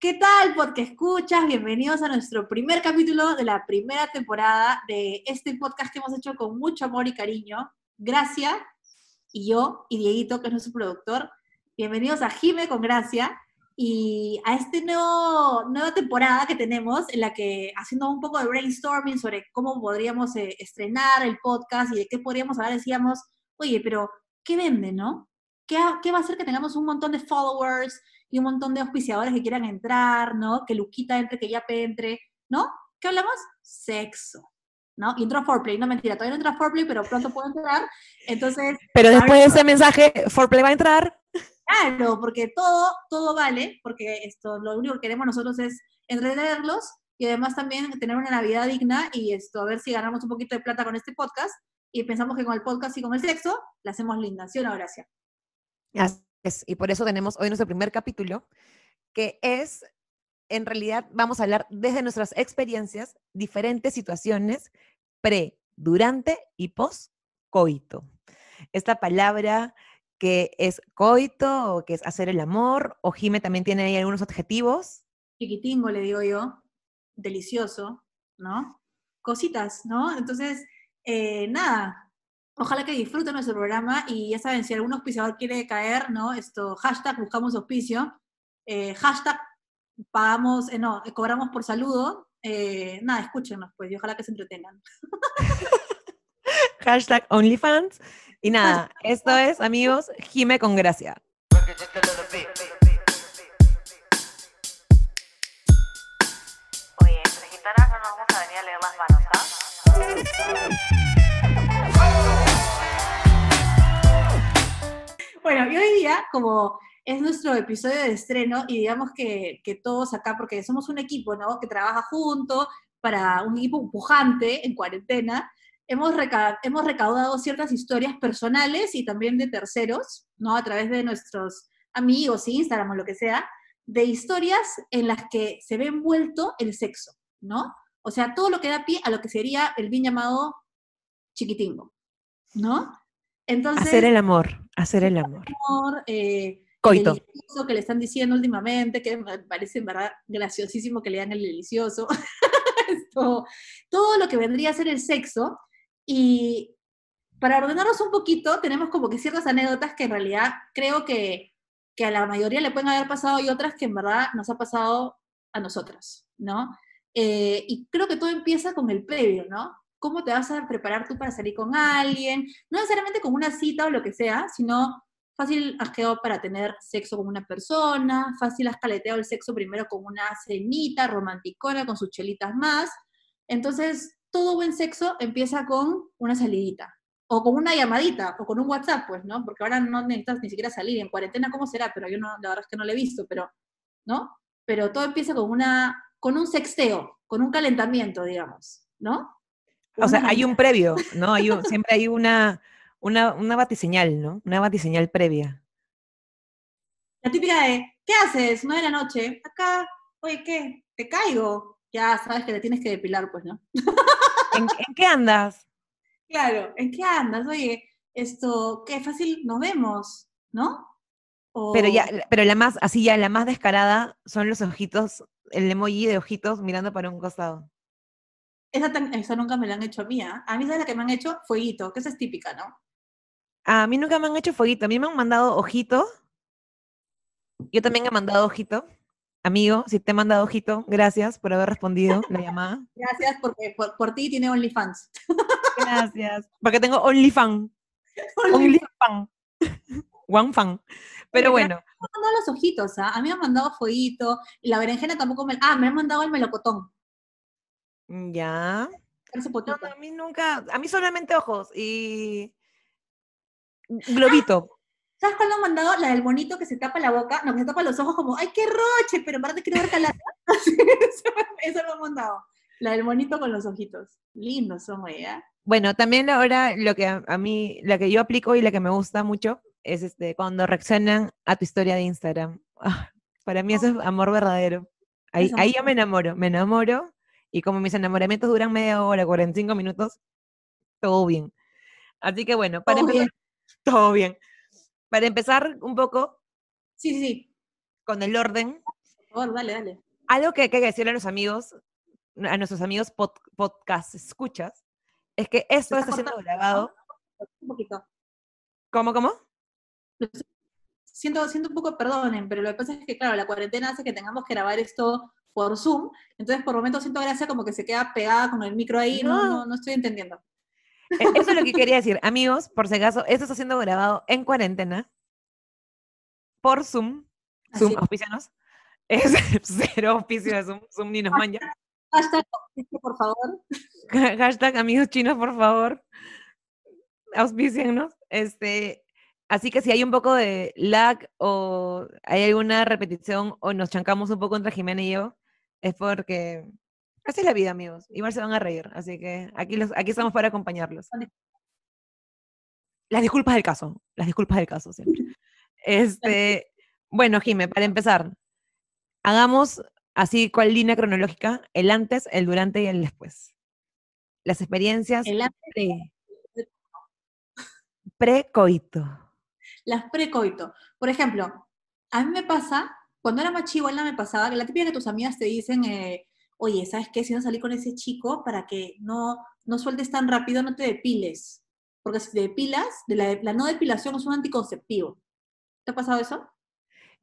¿Qué tal, porque escuchas? Bienvenidos a nuestro primer capítulo de la primera temporada de este podcast que hemos hecho con mucho amor y cariño. Gracia y yo y Dieguito, que es nuestro productor. Bienvenidos a Jime con Gracia y a esta nueva temporada que tenemos en la que haciendo un poco de brainstorming sobre cómo podríamos eh, estrenar el podcast y de qué podríamos hablar, decíamos, oye, pero ¿qué vende, no? ¿Qué, ¿Qué va a hacer que tengamos un montón de followers? Y un montón de auspiciadores que quieran entrar, ¿no? Que Luquita entre, que Yape entre, ¿no? ¿Qué hablamos? Sexo. ¿no? Y entró Foreplay, no mentira, todavía no entra Foreplay, pero pronto puedo entrar. Entonces. Pero después de ese mensaje, Foreplay va a entrar. Claro, porque todo, todo vale, porque esto, lo único que queremos nosotros es entretenerlos y además también tener una Navidad digna y esto, a ver si ganamos un poquito de plata con este podcast. Y pensamos que con el podcast y con el sexo, la hacemos linda, ¿sí o no, Gracia? Y por eso tenemos hoy nuestro primer capítulo, que es, en realidad, vamos a hablar desde nuestras experiencias, diferentes situaciones pre, durante y post coito. Esta palabra que es coito o que es hacer el amor, o Jime también tiene ahí algunos adjetivos. Chiquitingo, le digo yo, delicioso, ¿no? Cositas, ¿no? Entonces, eh, nada, Ojalá que disfruten nuestro programa y ya saben, si algún auspiciador quiere caer, ¿no? Esto, hashtag buscamos auspicio, eh, hashtag pagamos, eh, no, cobramos por saludo. Eh, nada, escúchenos pues y ojalá que se entretengan. hashtag OnlyFans. Y nada, esto es, amigos, Jime con gracia. Bueno, y hoy día, como es nuestro episodio de estreno, y digamos que, que todos acá, porque somos un equipo, ¿no? Que trabaja junto para un equipo pujante en cuarentena, hemos, hemos recaudado ciertas historias personales y también de terceros, ¿no? A través de nuestros amigos, Instagram o lo que sea, de historias en las que se ve envuelto el sexo, ¿no? O sea, todo lo que da pie a lo que sería el bien llamado chiquitingo, ¿no? Entonces, hacer el amor, hacer el amor. amor eh, Coito. El que le están diciendo últimamente, que me parece en verdad graciosísimo que le dan el delicioso. todo lo que vendría a ser el sexo. Y para ordenarnos un poquito, tenemos como que ciertas anécdotas que en realidad creo que, que a la mayoría le pueden haber pasado y otras que en verdad nos ha pasado a nosotras, ¿no? Eh, y creo que todo empieza con el previo, ¿no? Cómo te vas a preparar tú para salir con alguien, no necesariamente con una cita o lo que sea, sino fácil has quedado para tener sexo con una persona, fácil has caleteado el sexo primero con una cenita romanticona, con sus chelitas más. Entonces, todo buen sexo empieza con una salidita, o con una llamadita, o con un WhatsApp, pues, ¿no? Porque ahora no necesitas ni siquiera salir, en cuarentena, ¿cómo será? Pero yo no, la verdad es que no lo he visto, pero, ¿no? Pero todo empieza con una, con un sexteo, con un calentamiento, digamos, ¿no? O sea, hay un previo, ¿no? Hay siempre hay una, una, una batiseñal, ¿no? Una batiseñal previa. La típica de, ¿qué haces? No de la noche. Acá, oye, ¿qué? ¿Te caigo? Ya sabes que te tienes que depilar, pues, ¿no? ¿En, qué andas? Claro, ¿en qué andas? Oye, esto, qué fácil nos vemos, ¿no? Pero ya, pero la más, así ya, la más descarada son los ojitos, el emoji de ojitos mirando para un costado. Esa, nunca me la han hecho a mí. ¿ah? A mí, ¿sabes la que me han hecho? Fueguito, que esa es típica, ¿no? A mí nunca me han hecho fueguito. A mí me han mandado ojito. Yo también he mandado ojito. Amigo, si te he mandado ojito, gracias por haber respondido la llamada. Gracias porque por, ti tiene OnlyFans. Gracias. Porque tengo OnlyFans. OnlyFans. One fan. Pero bueno. Me han mandado los ojitos, ¿ah? A mí me han mandado fueguito. Y la berenjena tampoco me. Ah, me han mandado el melocotón. Mm, ya. a mí nunca, a mí solamente ojos y globito. ¿Sabes cuál han mandado? La del bonito que se tapa la boca, no, que se tapa los ojos como, ¡ay, qué roche! Pero en verdad quiero ver calada. eso, lo han mandado. La del bonito con los ojitos. Lindos son, ¿eh? Bueno, también ahora lo que a, mí, la que yo aplico y la que me gusta mucho es este, cuando reaccionan a tu historia de Instagram. Ah, para mí eso es amor verdadero. Ahí, ahí yo me enamoro, me enamoro y como mis enamoramientos duran media hora, 45 minutos, todo bien. Así que bueno, para empezar, todo bien. Para empezar un poco. Sí, sí, Con el orden. Por favor, dale, dale. Algo que hay que decirle a los amigos, a nuestros amigos pod- podcast escuchas, es que esto está está siendo grabado. Un poquito. ¿Cómo, cómo? Siento, siento un poco, perdonen, pero lo que pasa es que, claro, la cuarentena hace que tengamos que grabar esto por Zoom, entonces por momentos siento gracia como que se queda pegada con el micro ahí, no, No. no, no estoy entendiendo. E- Eso es lo que quería decir. Amigos, por si acaso, esto está siendo grabado en cuarentena por Zoom. Así Zoom, es. auspícianos. Es cero auspicio de Zoom. Zoom ni nos manja. Hashtag, por favor. Hashtag amigos chinos, por favor. Auspíciennos. Este, así que si hay un poco de lag o hay alguna repetición o nos chancamos un poco entre Jimena y yo, es porque así es la vida, amigos. Igual se van a reír. Así que aquí, los, aquí estamos para acompañarlos. Las disculpas del caso. Las disculpas del caso siempre. Este, bueno, Jime, para empezar, hagamos así cual línea cronológica, el antes, el durante y el después. Las experiencias El antes, pre, pre-coito. las precoito. Por ejemplo, a mí me pasa, cuando era más chivola me pasaba que la típica que tus amigas te dicen, eh, oye, ¿sabes qué? Si no salí con ese chico, para que no, no sueltes tan rápido, no te depiles. Porque si te depilas, de la, la no depilación es un anticonceptivo. ¿Te ha pasado eso?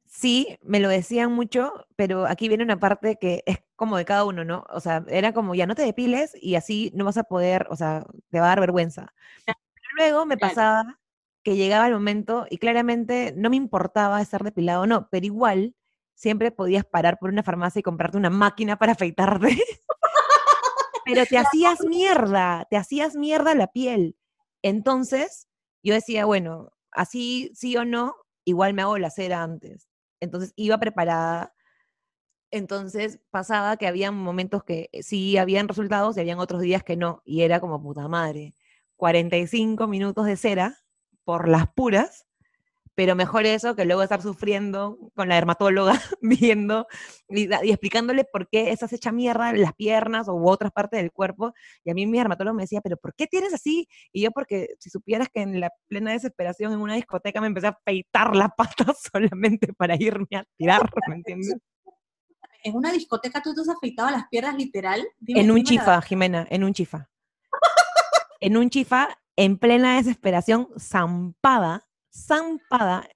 Sí, me lo decían mucho, pero aquí viene una parte que es como de cada uno, ¿no? O sea, era como, ya no te depiles y así no vas a poder, o sea, te va a dar vergüenza. Pero luego me Claro. pasaba que llegaba el momento y claramente no me importaba estar depilado o no, pero igual siempre podías parar por una farmacia y comprarte una máquina para afeitarte. pero te hacías mierda, te hacías mierda la piel. Entonces, yo decía, bueno, así sí o no, igual me hago la cera antes. Entonces iba preparada. Entonces pasaba que habían momentos que eh, sí habían resultados y habían otros días que no. Y era como puta madre. 45 minutos de cera por las puras, pero mejor eso que luego estar sufriendo con la dermatóloga, viendo y, y explicándole por qué estás hecha mierda en las piernas u otras partes del cuerpo. Y a mí mi dermatólogo me decía, pero ¿por qué tienes así? Y yo porque si supieras que en la plena desesperación en una discoteca me empecé a afeitar las patas solamente para irme a tirar, ¿me entiendes? En una discoteca tú te has afeitado las piernas literal. Dime- En un la chifa, Jimena, en un chifa. En un chifa, en plena desesperación, zampada, zampada.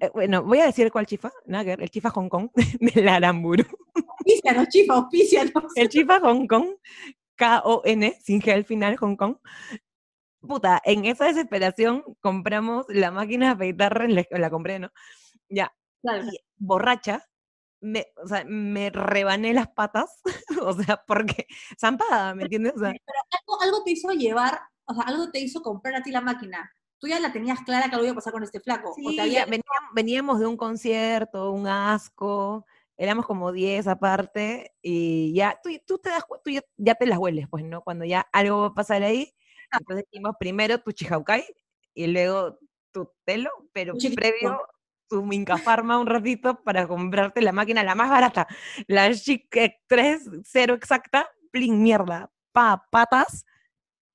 Eh, bueno, voy a decir cuál chifa, ver, el chifa Hong Kong del Aramburu. Auspícianos, chifa, auspícianos. El chifa Hong Kong, K-O-N, sin G al final, Hong Kong. Puta, en esa desesperación compramos la máquina de afeitar, la, la compré, ¿no? Ya, Claro. y borracha, me, o sea, me rebané las patas, o sea, porque zampada, ¿me entiendes? O sea, algo, algo te hizo llevar, o sea, algo te hizo comprar a ti la máquina. Tú ya la tenías clara que algo iba a pasar con este flaco. o Sí, te había- ya veníamos, de un concierto, un asco, éramos como 10 aparte, y ya, tú, tú te das, tú ya, ya te las hueles, pues, ¿no? Cuando ya algo va a pasar ahí, entonces dijimos primero tu chihaucay, y luego tu telo, pero chiquito. previo tu Minca Farma un ratito para comprarte la máquina la más barata, la Chic 3, cero exacta, plin mierda, pa, patas,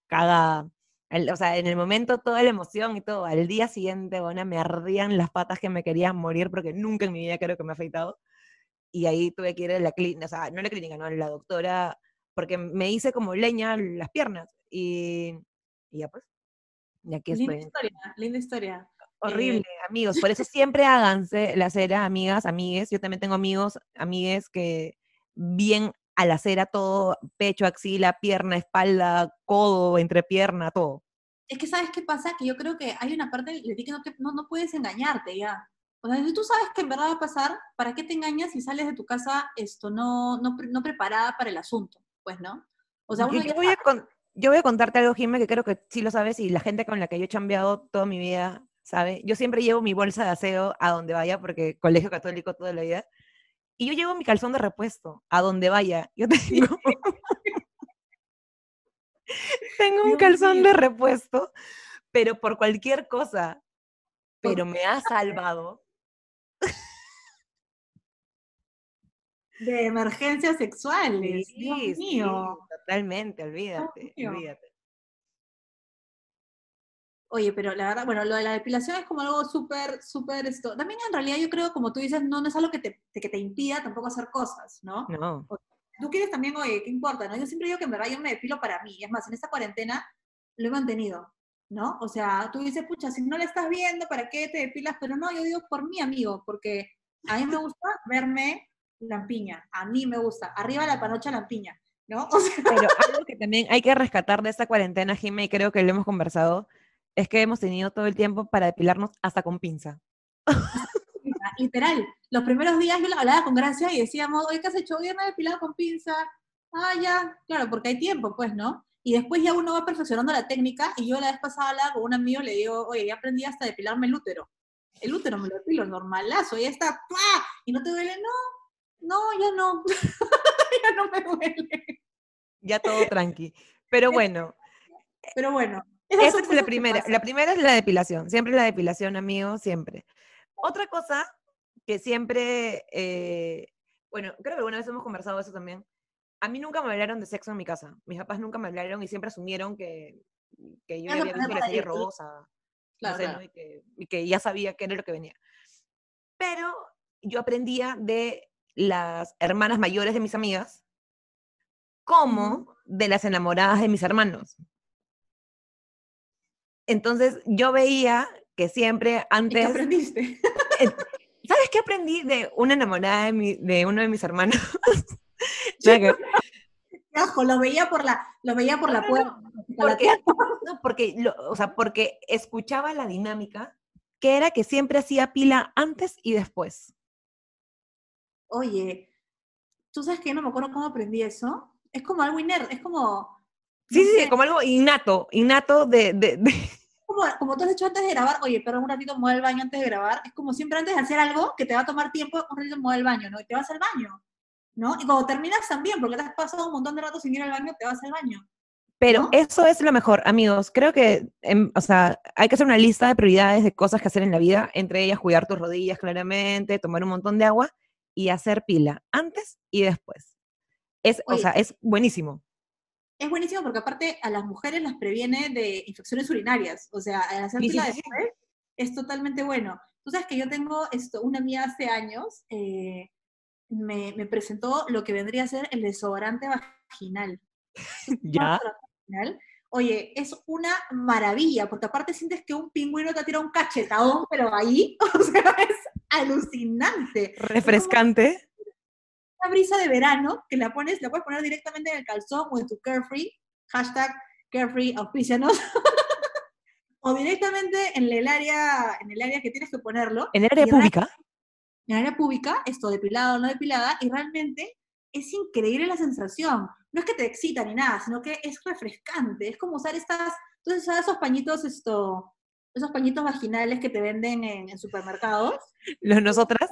cagada. El- o sea, en el momento toda la emoción y todo, al día siguiente, bueno, me ardían las patas que me querían morir porque nunca en mi vida creo que me he afeitado. Y ahí tuve que ir a la clínica, o sea, no a la clínica, no, a la doctora, porque me hice como leña las piernas. Y, y ya pues, y aquí Linda estoy. historia, linda historia. Horrible, amigos. Por eso siempre háganse la cera, amigas, amigues. Yo también tengo amigos, amigues que bien a la cera todo, pecho, axila, pierna, espalda, codo, entrepierna, todo. Es que ¿sabes qué pasa? Que yo creo que hay una parte de ti que no, te- no, no puedes engañarte ya. O sea, si tú sabes que en verdad va a pasar, ¿para qué te engañas si sales de tu casa esto no, no, no preparada para el asunto? Pues, ¿no? O sea, uno yo, voy a con- yo voy a contarte algo, Jimé, que creo que sí lo sabes y la gente con la que yo he chambeado toda mi vida sabe. Yo siempre llevo mi bolsa de aseo a donde vaya, porque colegio católico toda la vida. Y yo llevo mi calzón de repuesto a donde vaya. Yo tengo, tengo un Dios calzón mío. de repuesto, pero por cualquier cosa. Pero me ha salvado. de emergencias sexuales. Dios Sí, sí, mío. totalmente, olvídate, mío. olvídate. Oye, pero la verdad, bueno, lo de la depilación es como algo súper, súper esto. También en realidad yo creo, como tú dices, no, no es algo que te, que te impida tampoco hacer cosas, ¿no? No. Tú quieres también, oye, ¿qué importa? ¿no? Yo siempre digo que en verdad yo me depilo para mí. Es más, en esta cuarentena lo he mantenido, ¿no? O sea, tú dices, pucha, si no la estás viendo, ¿para qué te depilas? Pero no, yo digo por mí, amigo, porque a mí me gusta verme lampiña. A mí me gusta. Arriba la panocha lampiña, ¿no? O sea, Pero algo que también hay que rescatar de esta cuarentena, Jimé, y creo que lo hemos conversado, es que hemos tenido todo el tiempo para depilarnos hasta con pinza. literal. Los primeros días yo la hablaba con Gracia y decíamos, oye, ¿qué has hecho? Hoy me he depilado con pinza. Ah, ya, claro, porque hay tiempo, pues, ¿no? Y después ya uno va perfeccionando la técnica y yo la vez pasada hablaba con un amigo le digo, oye, ya aprendí hasta depilarme el útero. El útero me lo depilo, normalazo, ya está, ¡pua! ¿Y no te duele? No, no, ya no. ya no me duele. Ya todo tranqui. Pero bueno, Pero bueno. Esa es la primera. La primera es la depilación. Siempre la depilación, amigo, siempre. Otra cosa que siempre, eh, bueno, creo que alguna vez hemos conversado eso también. A mí nunca me hablaron de sexo en mi casa. Mis papás nunca me hablaron y siempre asumieron que, que yo ya había visto la serie ¿sí? Rosa. no Claro, sé, claro. ¿no? Y, que, y que ya sabía qué era lo que venía. Pero yo aprendía de las hermanas mayores de mis amigas como de las enamoradas de mis hermanos. Entonces yo veía que siempre ¿Y qué antes... aprendiste? ¿Sabes qué aprendí de una enamorada de, mi- de uno de mis hermanos? Ojo, lo veía por la, lo veía por No, la no, puerta. porque, no, porque, lo- o sea, porque escuchaba la dinámica que era que siempre hacía pila antes y después. Oye, ¿tú sabes que no me acuerdo cómo aprendí eso? Es como algo inerte, es como... Sí, no sí, sé, como algo innato, innato de, de- de- como, como tú has hecho antes de grabar, oye, pero un ratito voy al baño antes de grabar, es como siempre antes de hacer algo que te va a tomar tiempo, un ratito voy al baño, ¿no? Y te vas al baño, ¿no? Y cuando terminas también, porque te has pasado un montón de rato sin ir al baño, te vas al baño. Pero ¿No? eso es lo mejor, amigos. Creo que, em, o sea, hay que hacer una lista de prioridades de cosas que hacer en la vida, entre ellas cuidar tus rodillas claramente, tomar un montón de agua y hacer pila antes y después. Es, o sea, es buenísimo. Es buenísimo porque aparte a las mujeres las previene de infecciones urinarias, o sea, al hacer Sí, después es totalmente bueno. Tú sabes que yo tengo esto, una amiga hace años, eh, me, me presentó lo que vendría a ser el desodorante vaginal. Ya. vaginal. Oye, es una maravilla, porque aparte sientes que un pingüino te ha tirado un cachetadón, pero ahí, o sea, es alucinante. Refrescante. Brisa de verano que la pones, la puedes poner directamente en el calzón o en tu carefree, hashtag carefree auspicianos, o directamente en el área, en el área que tienes que ponerlo, En el área pública. en el área pública, esto depilado o no depilada, y realmente es increíble la sensación. No es que te excita ni nada, sino que es refrescante. Es como usar estas, entonces usar esos pañitos, esto, esos pañitos vaginales que te venden en, en supermercados. Los nosotras.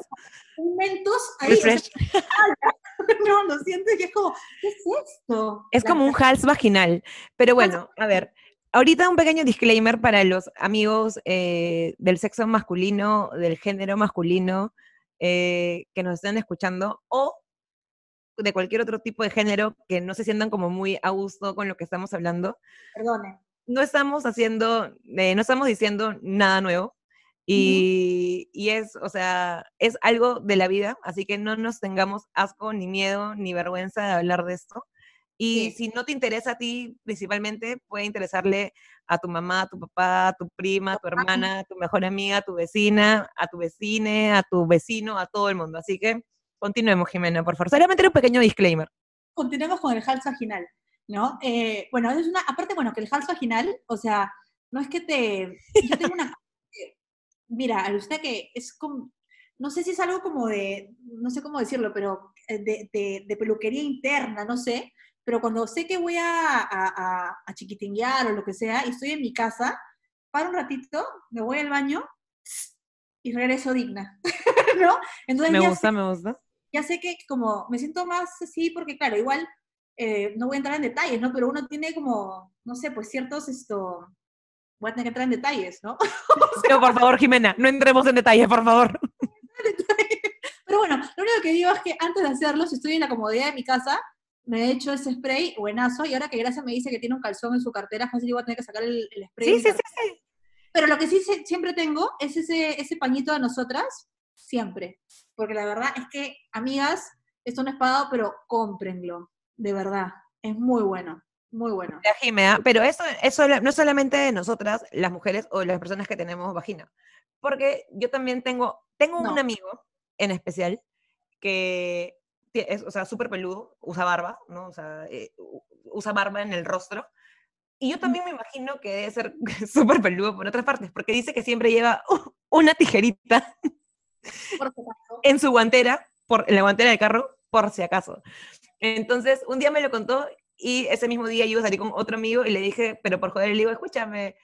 Un mentos ahí, Refresh. no, lo sientes que es como, ¿qué es esto? Es La como un hals vaginal. Pero bueno, a ver. Ahorita un pequeño disclaimer para los amigos eh, del sexo masculino, del género masculino, eh, que nos estén escuchando, o de cualquier otro tipo de género que no se sientan como muy a gusto con lo que estamos hablando. Perdone. No estamos haciendo, eh, no estamos diciendo nada nuevo. Y, y es, o sea, es algo de la vida, así que no nos tengamos asco, ni miedo, ni vergüenza de hablar de esto. Y Sí. si no te interesa a ti, principalmente, puede interesarle a tu mamá, a tu papá, a tu prima, a tu hermana, a tu mejor amiga, a tu vecina, a tu vecine, a tu vecino, a todo el mundo. Así que continuemos, Jimena, por favor. Solamente un pequeño disclaimer. Continuemos con el hals vaginal, ¿no? Eh, bueno, es una, aparte, bueno, que el hals vaginal, o sea, no es que te, yo tengo una, mira, usted que es como, no sé si es algo como de, no sé cómo decirlo, pero eh, de, de- de peluquería interna, no sé, pero cuando sé que voy a, a, a- a chiquitinguear o lo que sea, y estoy en mi casa, paro un ratito, me voy al baño y regreso digna, ¿no? Entonces Me gusta, me gusta. ya sé que como me siento más así, porque claro, igual eh, no voy a entrar en detalles, ¿no? Pero uno tiene como, no sé, pues ciertos, esto, voy a tener que entrar en detalles, ¿no? Pero por favor, Jimena, no entremos en detalle, por favor. Pero bueno, lo único que digo es que antes de hacerlo, si estoy en la comodidad de mi casa, me he hecho ese spray buenazo, y ahora que Gracia me dice que tiene un calzón en su cartera, fácil yo voy a tener que sacar el, el spray. Sí, sí, sí, sí. Pero lo que sí siempre tengo es ese, ese pañito de nosotras, siempre. Porque la verdad es que, amigas, esto no es pagado, pero cómprenlo, de verdad. Es muy bueno, muy bueno. Ya, Jimena, pero eso, eso no es solamente de nosotras, las mujeres o las personas que tenemos vagina. Porque yo también tengo, tengo un amigo en especial que es, o sea, súper peludo, usa barba, ¿no? O sea, eh, usa barba en el rostro. Y yo también me imagino que debe ser súper peludo por otras partes, porque dice que siempre lleva uh, una tijerita en su guantera, por, en la guantera del carro, por si acaso. Entonces, un día me lo contó y ese mismo día yo iba a salir con otro amigo y le dije, pero por joder, le digo, escúchame,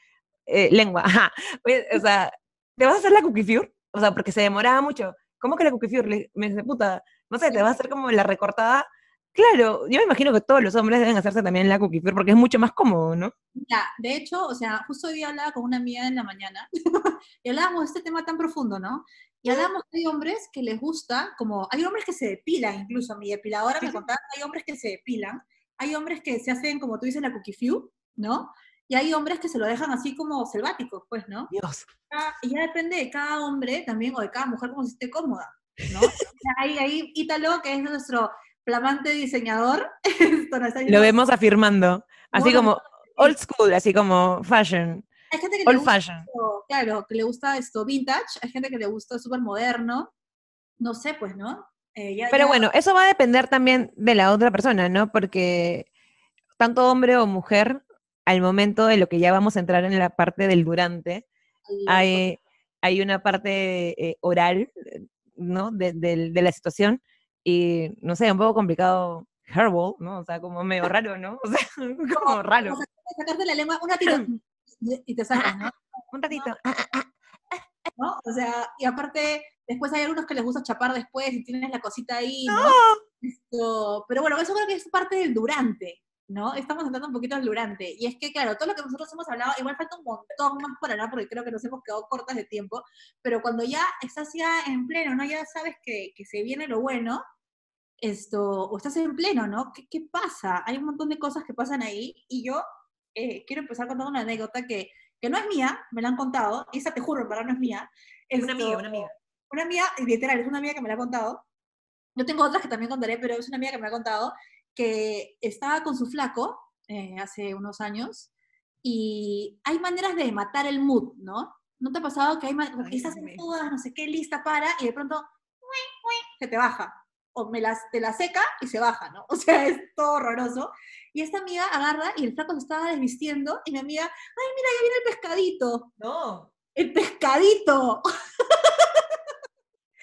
eh, lengua, ajá, oye, o sea, ¿te vas a hacer la cookie fiur? O sea, porque se demoraba mucho. ¿Cómo que la cookie fiur? Le- Me dice, puta, no sé, ¿te vas a hacer como la recortada? Claro, yo me imagino que todos los hombres deben hacerse también la cookie porque es mucho más cómodo, ¿no? Ya, de hecho, o sea, justo hoy día hablaba con una amiga en la mañana y hablábamos de este tema tan profundo, ¿no? Y hablábamos que hay hombres que les gusta, como, hay hombres que se depilan, incluso mi depiladora Sí, me sí. contaba, hay hombres que se depilan, hay hombres que se hacen, como tú dices, la cookie few, ¿no? Y hay hombres que se lo dejan así como selváticos, pues, ¿no? Dios. Y ya depende de cada hombre también, o de cada mujer, como se esté cómoda, ¿no? Ahí, ahí, Ítalo, que es nuestro flamante diseñador, Lo vemos afirmando, así como old school, así como fashion, hay gente que le old gusta fashion. esto, claro, que le gusta esto vintage, hay gente que le gusta súper moderno, no sé, pues, ¿no? Eh, ya- Pero ya- bueno, eso va a depender también de la otra persona, ¿no? Porque tanto hombre o mujer, al momento de lo que ya vamos a entrar en la parte del durante, hay, hay una parte eh, oral, ¿no? De, de la situación y, no sé, un poco complicado, herbal, ¿no? O sea, como medio raro, ¿no? O sea, como raro. Como sacarte la lengua, una tira y te sacas, ¿no? Un ratito. ¿no? O sea, y aparte, después hay algunos que les gusta chapar después y tienes la cosita ahí, ¿no? ¡No! Esto- pero bueno, eso creo que es parte del durante, ¿no? Estamos entrando un poquito al durante. Y es que, claro, todo lo que nosotros hemos hablado, igual falta un montón más por hablar, porque creo que nos hemos quedado cortas de tiempo, pero cuando ya estás ya en pleno, ¿no? Ya sabes que, que se viene lo bueno, esto, o estás en pleno, ¿no? ¿Qué, qué pasa? Hay un montón de cosas que pasan ahí, y yo eh, quiero empezar contando una anécdota que, que no es mía, me la han contado, y esa te juro, verdad no es mía. Una amiga, una amiga. una amiga, literal, es una amiga que me la ha contado. Yo tengo otras que también contaré, pero es una amiga que me ha contado que estaba con su flaco eh, hace unos años y hay maneras de matar el mood, ¿no? ¿No te ha pasado que hay ma- Ay, estás en todas, no sé qué, lista para y de pronto se te baja? O me las, te la seca y se baja, ¿no? O sea, es todo horroroso. Y esta amiga agarra y el flaco se estaba desvistiendo y mi amiga, ay, mira, ya viene el pescadito. No, El pescadito,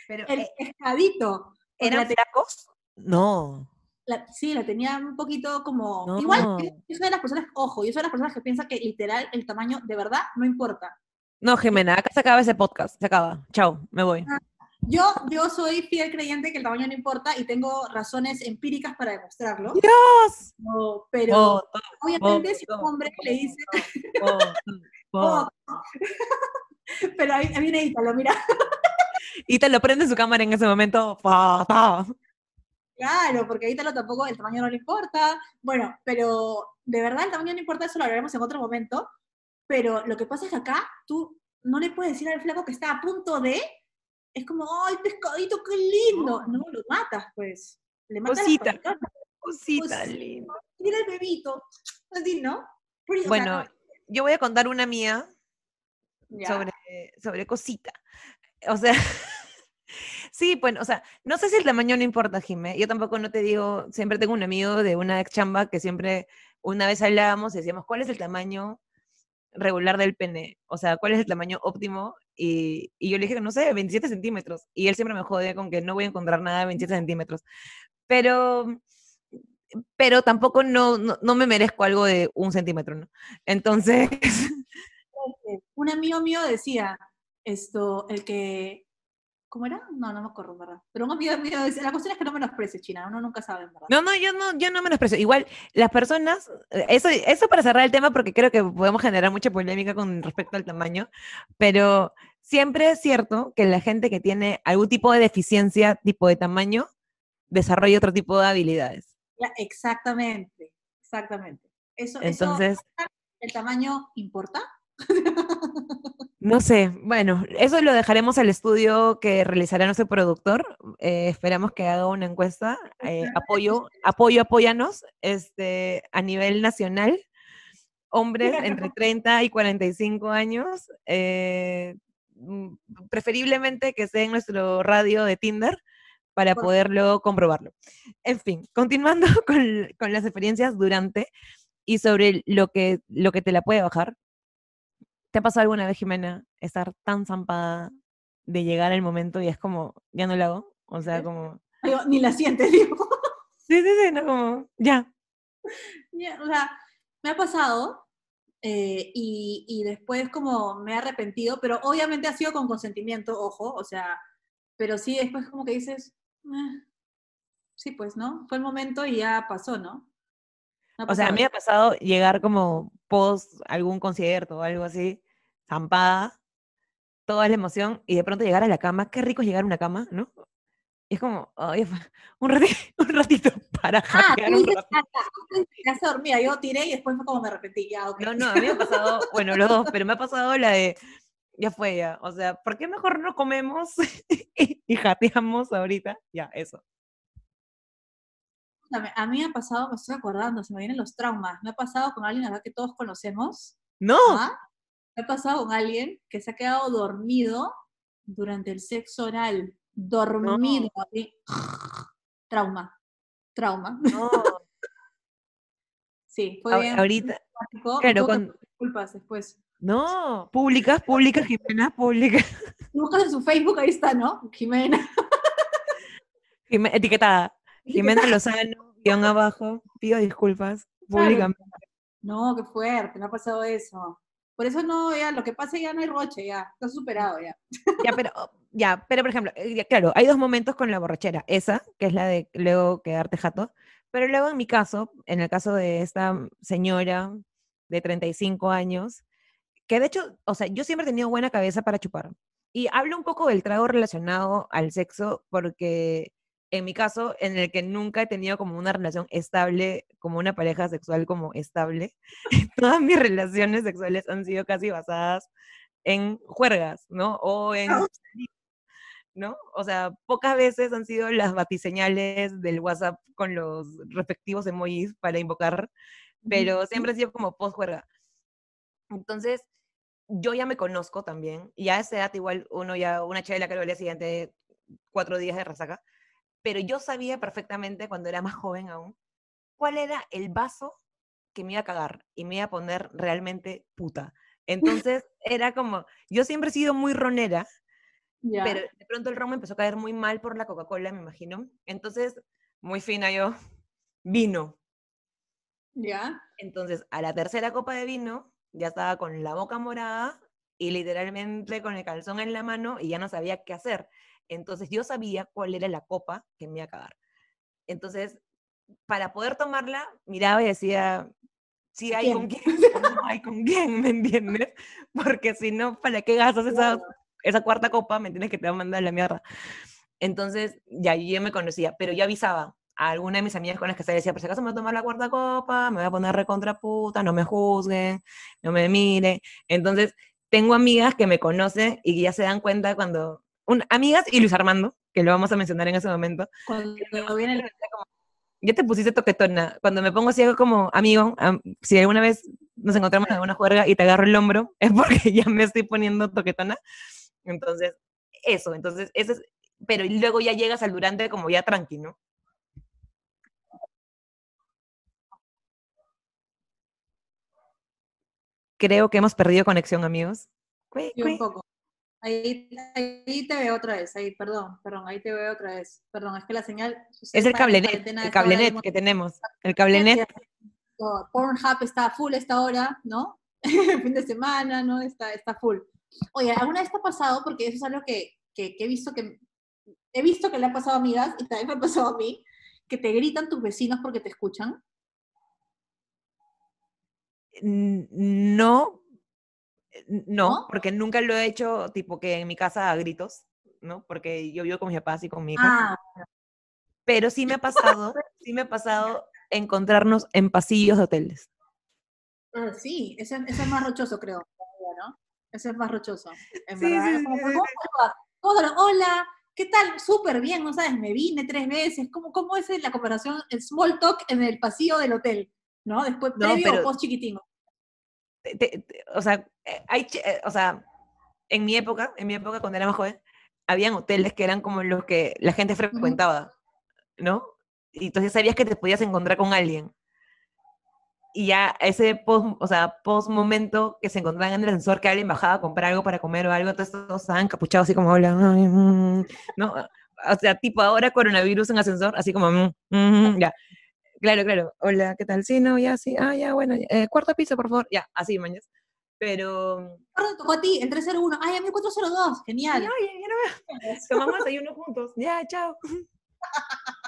pero el eh, pescadito. ¿eran flacos? No. la- sí, la tenía un poquito como... No. Igual, yo soy de las personas, ojo, yo soy de las personas que piensan que literal el tamaño de verdad no importa. No, Jimena, acá se acaba ese podcast, se acaba. Chao, me voy. Yo, yo soy fiel creyente que el tamaño no importa y tengo razones empíricas para demostrarlo. Dios. No, pero Voto, obviamente si un hombre le dice... voto, voto. "Oh", pero ahí, ahí viene Ítalo, mira. Y te lo prende su cámara en ese momento. Claro, porque a Ítalo tampoco el tamaño no le importa. Bueno, pero de verdad el tamaño no importa, eso lo hablaremos en otro momento. Pero lo que pasa es que acá tú no le puedes decir al flaco que está a punto de. Es como, ¡ay, pescadito, qué lindo! No, lo matas, pues. Le matas Cosita. Cosita Cosita. linda. Mira el bebito. Así, ¿no? O sea, Bueno, yo voy a contar una mía ya. sobre, sobre cosita. O sea, sí, bueno, o sea, no sé si el tamaño no importa, Jimé. Yo tampoco no te digo, siempre tengo un amigo de una ex chamba que siempre, una vez hablábamos y decíamos, ¿cuál es el tamaño regular del pene? O sea, ¿cuál es el tamaño óptimo? Y, y yo le dije, no sé, 27 centímetros. Y él siempre me jodía con que no voy a encontrar nada de 27 centímetros. Pero, pero tampoco no, no, no me merezco algo de un centímetro, ¿no? Entonces, Un amigo mío decía, esto, el que, ¿cómo era? No, no me acuerdo, en ¿verdad? Pero un amigo mío decía, la cuestión es que no menosprecies, China, uno nunca sabe, en ¿verdad? No, no, yo no, yo no menosprecio. Igual, las personas, eso, eso para cerrar el tema, porque creo que podemos generar mucha polémica con respecto al tamaño, pero siempre es cierto que la gente que tiene algún tipo de deficiencia, tipo de tamaño, desarrolla otro tipo de habilidades. Exactamente, exactamente. Eso, eso, Entonces, ¿el tamaño importa? No sé, bueno, eso lo dejaremos al estudio que realizará nuestro productor. eh, esperamos que haga una encuesta. eh, apoyo, apoyo, apóyanos este, a nivel nacional. Hombres entre 30 y 45 años, eh, mm, preferiblemente que esté en nuestro radio de Tinder para Por poder luego comprobarlo. En fin, continuando con, con las experiencias durante y sobre lo que, lo que te la puede bajar. ¿Te ha pasado alguna vez, Jimena, estar tan zampada de llegar el momento y es como, ya no lo hago? O sea, como, Digo, ni la sientes, digo. sí, sí, sí, no, como, ya. Ya, O sea, me ha pasado eh, y, y después como me he arrepentido, pero obviamente ha sido con consentimiento, ojo, o sea, pero sí después como que dices, "Eh, sí, pues, ¿no? Fue el momento y ya pasó, ¿no? O sea, a mí me ha pasado llegar como post algún concierto o algo así, zampada, toda la emoción, y de pronto llegar a la cama, qué rico es llegar a una cama, ¿no? Y es como, ay, fue un ratito, un ratito para Ah, tú un quedarse dormida, yo tiré y después fue como me arrepentí, ya. No, no, a mí me ha pasado, bueno, los dos, pero me ha pasado la de, ya fue ya, o sea, ¿por qué mejor no comemos y, jateamos ahorita? Ya, eso. A mí me ha pasado, me estoy acordando, se me vienen los traumas. Me ha pasado con alguien acá que todos conocemos. No, ¿ah? Me ha pasado con alguien que se ha quedado dormido durante el sexo oral. Dormido. así. Trauma. Trauma. no, Sí, fue bien. ahorita, claro, con, disculpas después. no, públicas, públicas, Jimena, públicas, buscas en su Facebook, ahí está, ¿no? Jimena. Jime- etiquetada, Jimena Lozano, guion abajo, pido disculpas públicamente. No, qué fuerte, me ha pasado eso. Por eso no, ya, lo que pasa ya no hay roche, ya. Está superado ya. Ya, pero, ya, pero por ejemplo, eh, claro, hay dos momentos con la borrachera. Esa, que es la de luego quedarte jato, pero luego en mi caso, en el caso de esta señora de 35 años, que de hecho, o sea, yo siempre he tenido buena cabeza para chupar. Y hablo un poco del trago relacionado al sexo, porque en mi caso, en el que nunca he tenido como una relación estable, como una pareja sexual como estable, todas mis relaciones sexuales han sido casi basadas en juergas, ¿no? O en Ah. ¿no? O sea, pocas veces han sido las batiseñales del WhatsApp con los respectivos emojis para invocar, pero siempre ha sido como post juerga. Entonces, yo ya me conozco también, y a esa edad igual uno ya, una chela creo al día siguiente, cuatro días de resaca, pero yo sabía perfectamente cuando era más joven aún, cuál era el vaso que me iba a cagar y me iba a poner realmente puta. Entonces, era como, yo siempre he sido muy ronera, Ya. pero de pronto el ron me empezó a caer muy mal por la Coca-Cola, me imagino. Entonces, muy fina yo, vino. ya. Entonces, a la tercera copa de vino, ya estaba con la boca morada y literalmente con el calzón en la mano y ya no sabía qué hacer. Entonces, yo sabía cuál era la copa que me iba a cagar. Entonces, para poder tomarla, miraba y decía, si hay con quién o no hay con quién, ¿me entiendes? Porque si no, ¿para qué gastas esa, esa cuarta copa? ¿Me entiendes? Que te va a mandar la mierda. Entonces, ya yo me conocía, pero yo avisaba a alguna de mis amigas con las que se decía, por si acaso me voy a tomar la cuarta copa, me voy a poner recontra puta, no me juzguen, no me miren. Entonces, tengo amigas que me conocen y ya se dan cuenta cuando... un- amigas y Luis Armando, que lo vamos a mencionar en ese momento, Cuando viene el ya te pusiste toquetona. Cuando me pongo así hago como amigo, am- si alguna vez nos encontramos en alguna juerga y te agarro el hombro, es porque ya me estoy poniendo toquetona. Entonces, eso, entonces, ese es, pero luego ya llegas al durante como ya tranqui, ¿no? Creo que hemos perdido conexión, amigos. Cue, Sí, un cue. poco. Ahí, ahí te veo otra vez, ahí, perdón, perdón, ahí te veo otra vez. Perdón, es que la señal... Es el cablenet, el cablenet que tenemos. El cablenet. Pornhub está full esta hora, ¿no? fin de semana, ¿no? Está, está full. Oye, ¿alguna vez te ha pasado? Porque eso es algo que, que, que he visto que he visto que le ha pasado a amigas y también me ha pasado a mí, que te gritan tus vecinos porque te escuchan. N- No, no, ¿No? porque nunca lo he hecho tipo que en mi casa a gritos, ¿no? Porque yo vivo con mis papás y con mi hija. Ah, Pero sí me ha pasado, sí me ha pasado encontrarnos en pasillos de hoteles. ah, sí, ese, ese es más rochoso, creo. Ese es más rochoso. En Sí, verdad. Hola, ¿qué tal? Súper bien, ¿no sabes? Me vine tres veces. ¿Cómo, cómo es la conversación, el small talk en el pasillo del hotel? ¿No? Después, No, previo pero- o post chiquitín. te- te- o sea, eh, hay, eh, o sea, en mi época, en mi época cuando era más joven, habían hoteles que eran como los que la gente frecuentaba, ¿no? Y entonces sabías que te podías encontrar con alguien. Y ya ese post, o sea, post momento que se encontraban en el ascensor, que alguien bajaba a comprar algo para comer o algo, entonces todos estaban encapuchados así como, ay, mm", ¿no? O sea, tipo ahora coronavirus en ascensor, así como, "Mm, mm", ya. Claro, claro. Hola, ¿qué tal? Sí, no, ya, sí. Ah, ya, bueno. ya, eh, cuarto piso, por favor. Ya, así, mañas. Pero. Ahora te tocó a ti, el 301. Ay, a mí el 402. Ay, Genial. ya no veo. Tomamos desayuno juntos. Ya, chao.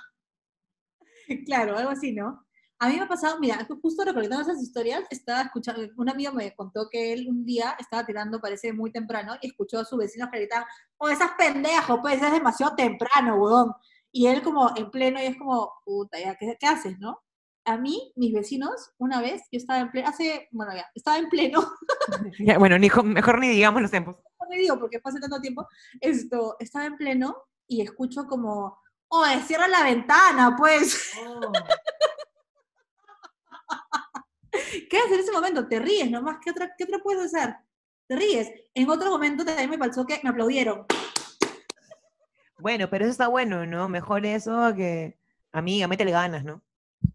Claro, algo así, ¿no? A mí me ha pasado, mira, justo recordando esas historias, estaba escuchando, un amigo me contó que él un día estaba tirando, parece muy temprano, y escuchó a sus vecinos que gritaban, oh, esas pendejos, pues es demasiado temprano, weón. Y él como en pleno, y es como, puta, ya, ¿qué, qué haces, no? A mí, mis vecinos, una vez, yo estaba en pleno, hace, bueno, ya, estaba en pleno, Ya, bueno, ni, jo- mejor ni digamos los tiempos. no me digo porque fue hace tanto tiempo, esto, estaba en pleno y escucho como, oh, cierra la ventana, pues. ¿Qué haces en ese momento? Te ríes nomás. ¿Qué otra, ¿Qué otra puedes hacer? Te ríes. En otro momento también me pasó que me aplaudieron. Bueno, pero eso está bueno, ¿no? Mejor eso que. Amiga, métele ganas, ¿no?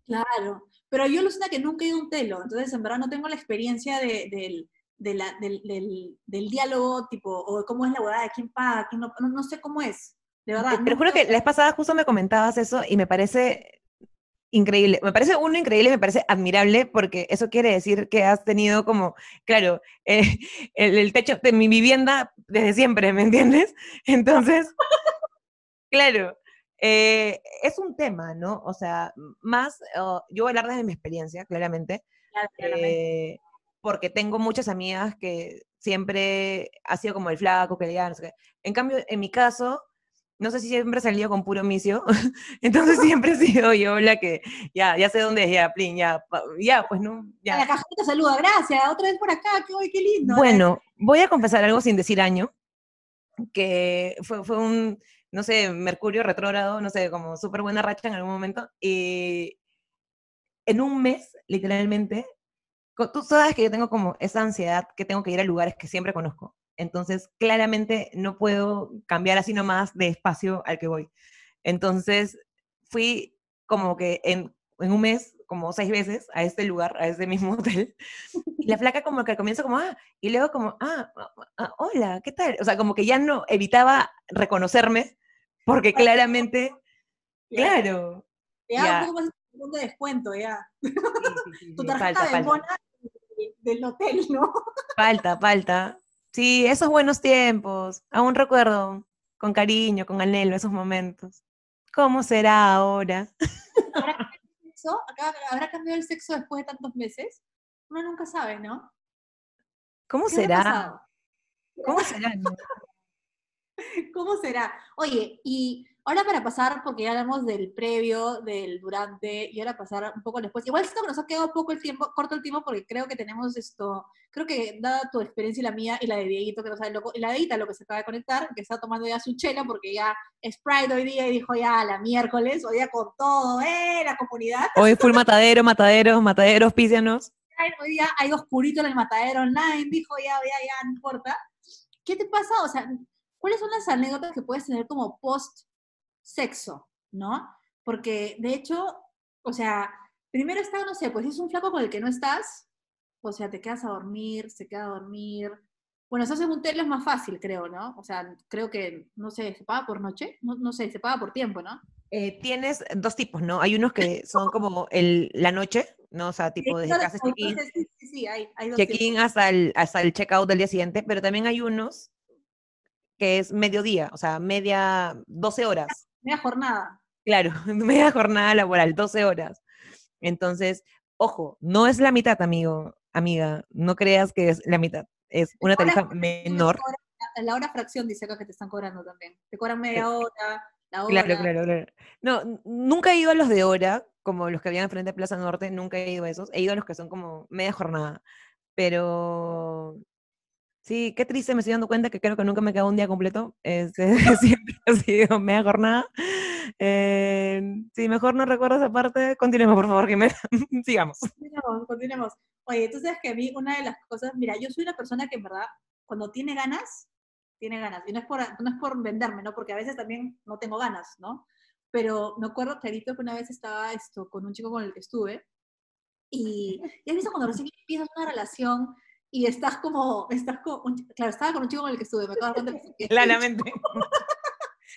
Claro. Pero yo alucina que nunca he ido a un telo. Entonces, en verdad, no tengo la experiencia de- del, de la- del, del- del diálogo, tipo, o cómo es la de quién paga, quién no, no, no sé cómo es. De verdad. Lo juro que la vez pasada justo me comentabas eso y me parece increíble. Me parece uno increíble, me parece admirable porque eso quiere decir que has tenido como, claro, eh, el, el techo de mi vivienda desde siempre, ¿me entiendes? Entonces, claro, eh, es un tema, ¿no? O sea, más, oh, yo voy a hablar desde mi experiencia, claramente, Claro, claramente. eh, porque tengo muchas amigas que siempre ha sido como el flaco, que le digan, no sé qué. En cambio, en mi caso, no sé si siempre he salido con puro micio, entonces siempre he sido yo la que, ya, ya sé dónde es, ya, plin, ya, ya, pues no, A ya. La cajita saluda, gracias, otra vez por acá, qué, qué lindo. Bueno, voy a confesar algo sin decir año, que fue, fue un, no sé, Mercurio retrógrado, no sé, como súper buena racha en algún momento, y en un mes, literalmente, tú sabes que yo tengo como esa ansiedad que tengo que ir a lugares que siempre conozco, entonces claramente no puedo cambiar así nomás de espacio al que voy. Entonces fui como que en, en un mes, como seis veces a este lugar, a este mismo hotel, y la flaca como que al comienzo como, ah, y luego como, ah, ah, ah, hola, ¿qué tal? O sea, como que ya no evitaba reconocerme, porque claramente, claro, da ya. un poco más de descuento, ya. sí, sí, sí, Tu tarjeta falta, de mona del hotel, ¿no? falta, falta. Sí, esos buenos tiempos, aún recuerdo con cariño, con anhelo esos momentos. ¿Cómo será ahora? ¿Habrá cambiado el sexo? Acá- ¿Habrá cambiado el sexo después de tantos meses? Uno nunca sabe, ¿no? ¿Cómo ¿Qué habrá será? ¿Cómo será? no? ¿Cómo será? Oye, y ahora para pasar, porque ya hablamos del previo, del durante, y ahora pasar un poco después. Igual siento que nos ha quedado poco el tiempo, corto el tiempo, porque creo que tenemos esto, creo que dada tu experiencia y la mía, y la de Dieguito, que no sabe loco, y la de Ita, lo que se acaba de conectar, que está tomando ya su chela, porque ya es Pride hoy día, y dijo ya la miércoles, hoy día con todo, ¡eh! La comunidad. Hoy full matadero, mataderos, mataderos, pícianos. Hoy día hay oscurito en el matadero online, dijo ya, ya, ya, no importa. ¿Qué te pasa? O sea, ¿cuáles son las anécdotas que puedes tener como post sexo, no? Porque de hecho, o sea, primero está, no sé, pues si es un flaco con el que no estás, o sea, te quedas a dormir, se queda a dormir. Bueno, haces un telo es más fácil, creo, ¿no? O sea, creo que, no sé, ¿se paga por noche? No, no sé, se paga por tiempo, ¿no? Eh, tienes dos tipos, ¿no? Hay unos que son como el, la noche, ¿no? O sea, tipo desde haces check-in sí, sí, sí, hay, hay check-in hasta el, hasta el check-out del día siguiente, pero también hay unos que es mediodía, o sea, media, 12 horas. Media jornada. Claro, media jornada laboral, 12 horas. Entonces, ojo, no es la mitad, amigo, amiga, no creas que es la mitad, es una tarifa menor. La, la hora fracción dice acá que te están cobrando también. Te cobran media hora, la hora. Claro, claro, claro. No, nunca he ido a los de hora, como los que habían frente a Plaza Norte, nunca he ido a esos. He ido a los que son como media jornada. Pero Sí, qué triste, me estoy dando cuenta que creo que nunca me quedado un día completo. Este, siempre ha sido media jornada. Eh, sí, mejor no recuerdo esa parte. Continuemos, por favor, Jimena. Sigamos. Continuemos, continuemos. Oye, tú sabes que a mí una de las cosas, mira, yo soy una persona que en verdad, cuando tiene ganas, tiene ganas. Y no es por, no es por venderme, ¿no? Porque a veces también no tengo ganas, ¿no? Pero me acuerdo clarito que una vez estaba esto con un chico con el que estuve. Y ya visto cuando recién empiezas una relación y estás como, estás como, un- claro, estaba con un chico con el que estuve, me acabo de dar cuenta que- Claramente.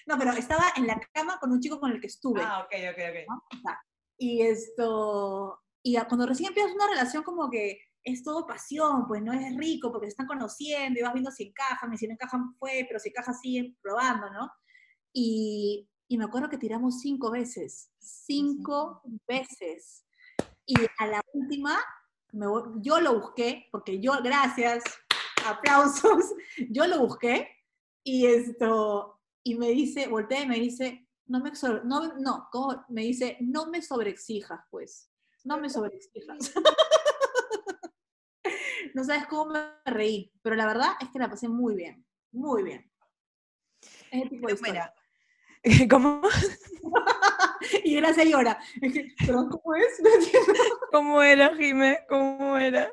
No, pero estaba en la cama con un chico con el que estuve. Ah, ok, ok, ok. ¿no? O sea, y esto, y cuando recién empiezas una relación como que es todo pasión, pues no es rico porque se están conociendo y vas viendo si encajan, y si no encajan fue, pero si encaja siguen probando, ¿no? Y, y me acuerdo que tiramos cinco veces, cinco veces. Y a la última, me yo lo busqué, porque yo, gracias, aplausos, yo lo busqué, y esto, y me dice, voltea y me dice, no me, sobre- no, no, ¿cómo? me dice, no me sobreexijas, pues, no me sobreexijas. no sabes cómo me reí, pero la verdad es que la pasé muy bien, muy bien. Ese tipo de. Mira, ¿cómo, y. Es que, ¿Pero cómo es? ¿Cómo era, Jime? ¿Cómo era?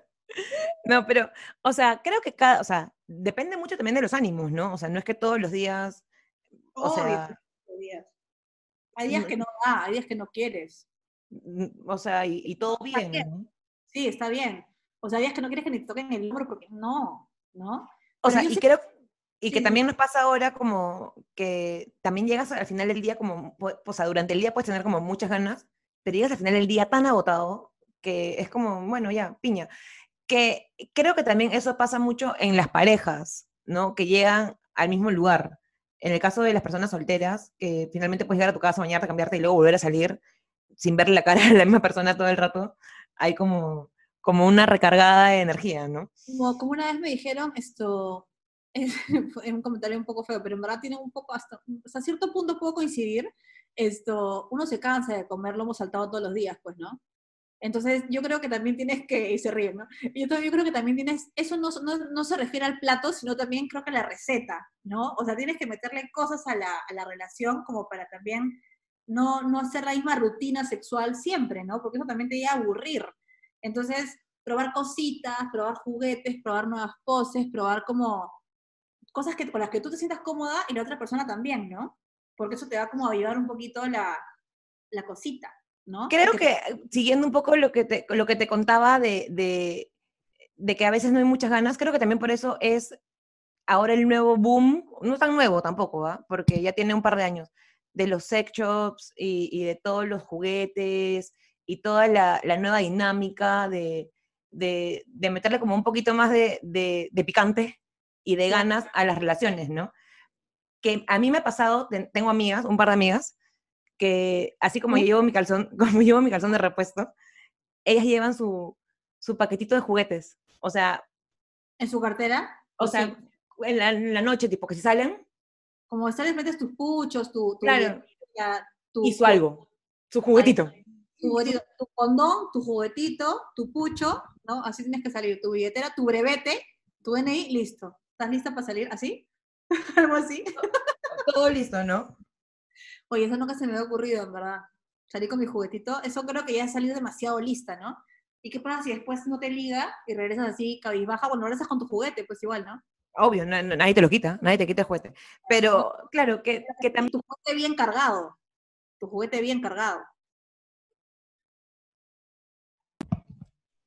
No, pero, o sea, creo que cada, o sea, depende mucho también de los ánimos, ¿no? O sea, no es que todos los días, o Obvio, sea, hay días. Hay días Mm. que no da, hay días que no quieres. mm, o sea, y, y todo bien, bien. ¿no? Sí, está bien. O sea, hay días que no quieres que ni te toquen el hombro porque no, ¿no? O Pero sea, y creo, y que también nos pasa ahora como que también llegas al final del día como, pu- o sea, durante el día puedes tener como muchas ganas, pero llegas al final del día tan agotado que es como, bueno, ya, piña. Que creo que también eso pasa mucho en las parejas, ¿no? Que llegan al mismo lugar. En el caso de las personas solteras, que finalmente puedes llegar a tu casa, bañarte, cambiarte y luego volver a salir sin verle la cara a la misma persona todo el rato, hay como, como una recargada de energía, ¿no? Como, como una vez me dijeron esto, es, un comentario un poco feo, pero en verdad tiene un poco, hasta, hasta cierto punto puedo coincidir, esto, uno se cansa de comer lomo saltado todos los días, pues, ¿no? Entonces, yo creo que también tienes que, y se ríen, ¿no? Yo, yo creo que también tienes, eso no, no, no se refiere al plato, sino también creo que a la receta, ¿no? O sea, tienes que meterle cosas a la, a la relación como para también no, no hacer la misma rutina sexual siempre, ¿no? Porque eso también te llega a aburrir. Entonces, probar cositas, probar juguetes, probar nuevas poses, probar como cosas que, con las que tú te sientas cómoda y la otra persona también, ¿no? Porque eso te va como a ayudar un poquito la, la cosita, ¿no? Creo Porque- que eh, siguiendo un poco lo que te, lo que te contaba de, de, de que a veces no hay muchas ganas, creo que también por eso es ahora el nuevo boom, no tan nuevo tampoco, ¿va? porque ya tiene un par de años, de los sex shops y, y de todos los juguetes y toda la, la nueva dinámica de, de, de meterle como un poquito más de, de, de picante y de ganas a las relaciones, ¿no? Que a mí me ha pasado, ten- tengo amigas, un par de amigas, que así como yo llevo mi calzón, como llevo mi calzón de repuesto, ellas llevan su, su paquetito de juguetes. O sea, en su cartera, o o sea, sí, en la, en la noche, tipo que si salen, como estar les metes tus puchos, tu, tu, Claro. billetera, tu, y su algo, su juguetito. tu, juguetito, tu condón, tu juguetito, tu pucho, ¿no? Así tienes que salir, tu billetera, tu brevete, tu DNI, listo. ¿Estás lista para salir así? Algo así. Todo listo, ¿no? Oye, eso nunca se me había ocurrido, en verdad. Salir con mi juguetito, eso creo que ya es salir demasiado lista, ¿no? ¿Y qué pasa si después no te liga y regresas así cabizbaja? Bueno, regresas con tu juguete, pues igual, ¿no? Obvio, na- na- nadie te lo quita, nadie te quita el juguete. Pero claro, que, que también... Tu juguete bien cargado. Tu juguete bien cargado.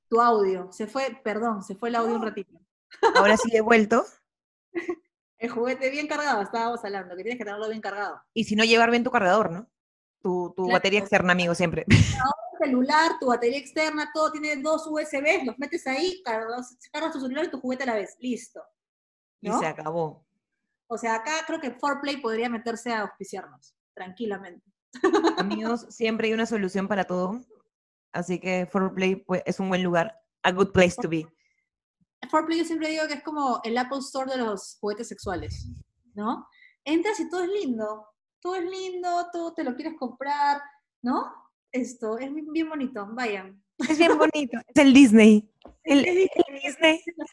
Tu audio. Se fue, perdón, se fue el audio un ratito. Ahora sí he vuelto. El juguete bien cargado, estábamos hablando, que tienes que tenerlo bien cargado. Y si no, llevar bien tu cargador, ¿no? Tu, tu Claro. batería externa, amigo, siempre. Tu celular, tu batería externa, todo tiene dos USB, los metes ahí, cargas, cargas tu celular y tu juguete a la vez. Listo. Y se acabó. O sea, acá creo que 4Play podría meterse a auspiciarnos, tranquilamente. Amigos, siempre hay una solución para todo. Así que 4Play pues, es un buen lugar. A good place to be. 4Play yo siempre digo que es como el Apple Store de los juguetes sexuales, ¿no? Entras y todo es lindo, todo es lindo, todo te lo quieres comprar, ¿no? Esto es bien bonito, vayan. Es bien bonito. Es el Disney. El, Disney. el Disney. Las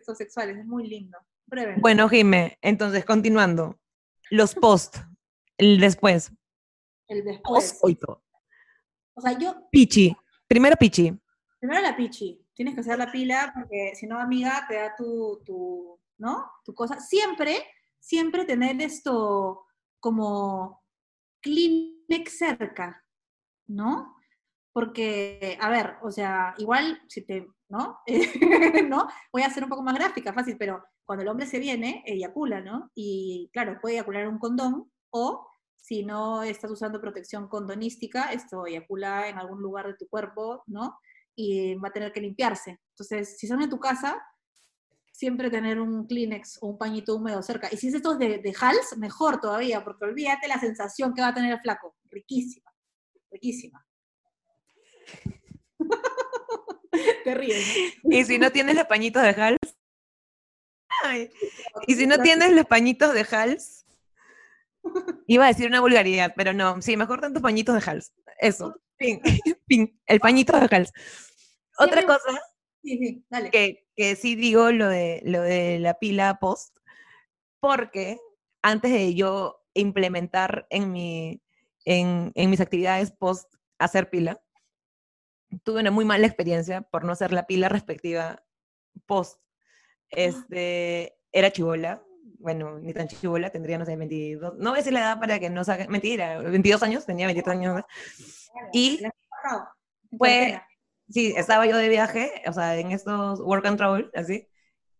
fotos sexuales, es muy lindo. Prueben. Bueno, Jime, entonces continuando. Los post, el después. el después. Post coito. O sea, yo, Pichi. Primero Pichi. primero la pichi. Tienes que hacer la pila porque si no, amiga, te da tu, tu, ¿no? Tu cosa. Siempre, siempre tener esto como Kleenex cerca, ¿no? Porque, a ver, o sea, igual si te, ¿no? ¿no? Voy a ser un poco más gráfica, fácil, pero cuando el hombre se viene, eyacula, ¿no? Y claro, puede eyacular un condón o si no estás usando protección condonística, esto eyacula en algún lugar de tu cuerpo, ¿no? Y va a tener que limpiarse. Entonces, si son en tu casa, siempre tener un Kleenex o un pañito húmedo cerca. Y si es estos de, de Hals, mejor todavía, porque olvídate la sensación que va a tener el flaco. Riquísima, riquísima. Te ríes, ¿no? Y si no tienes los pañitos de Hals. Ay, Y si no tienes los pañitos de Hals. Iba a decir una vulgaridad, pero no. Sí, mejor tantos pañitos de Hals. Eso. El pañito de Hals. Otra cosa Sí, sí, dale. que, que sí digo lo de, lo de la pila post, porque antes de yo implementar en, mi, en, en mis actividades post hacer pila, tuve una muy mala experiencia por no hacer la pila respectiva post. Este, era chivola, bueno, ni tan chivola, tendría, no sé, 22, no voy a decir la edad para que no saque, mentira, 22 años, tenía 22 años, Claro, y cuarentena. sí, estaba yo de viaje, o sea, en estos work and travel, así,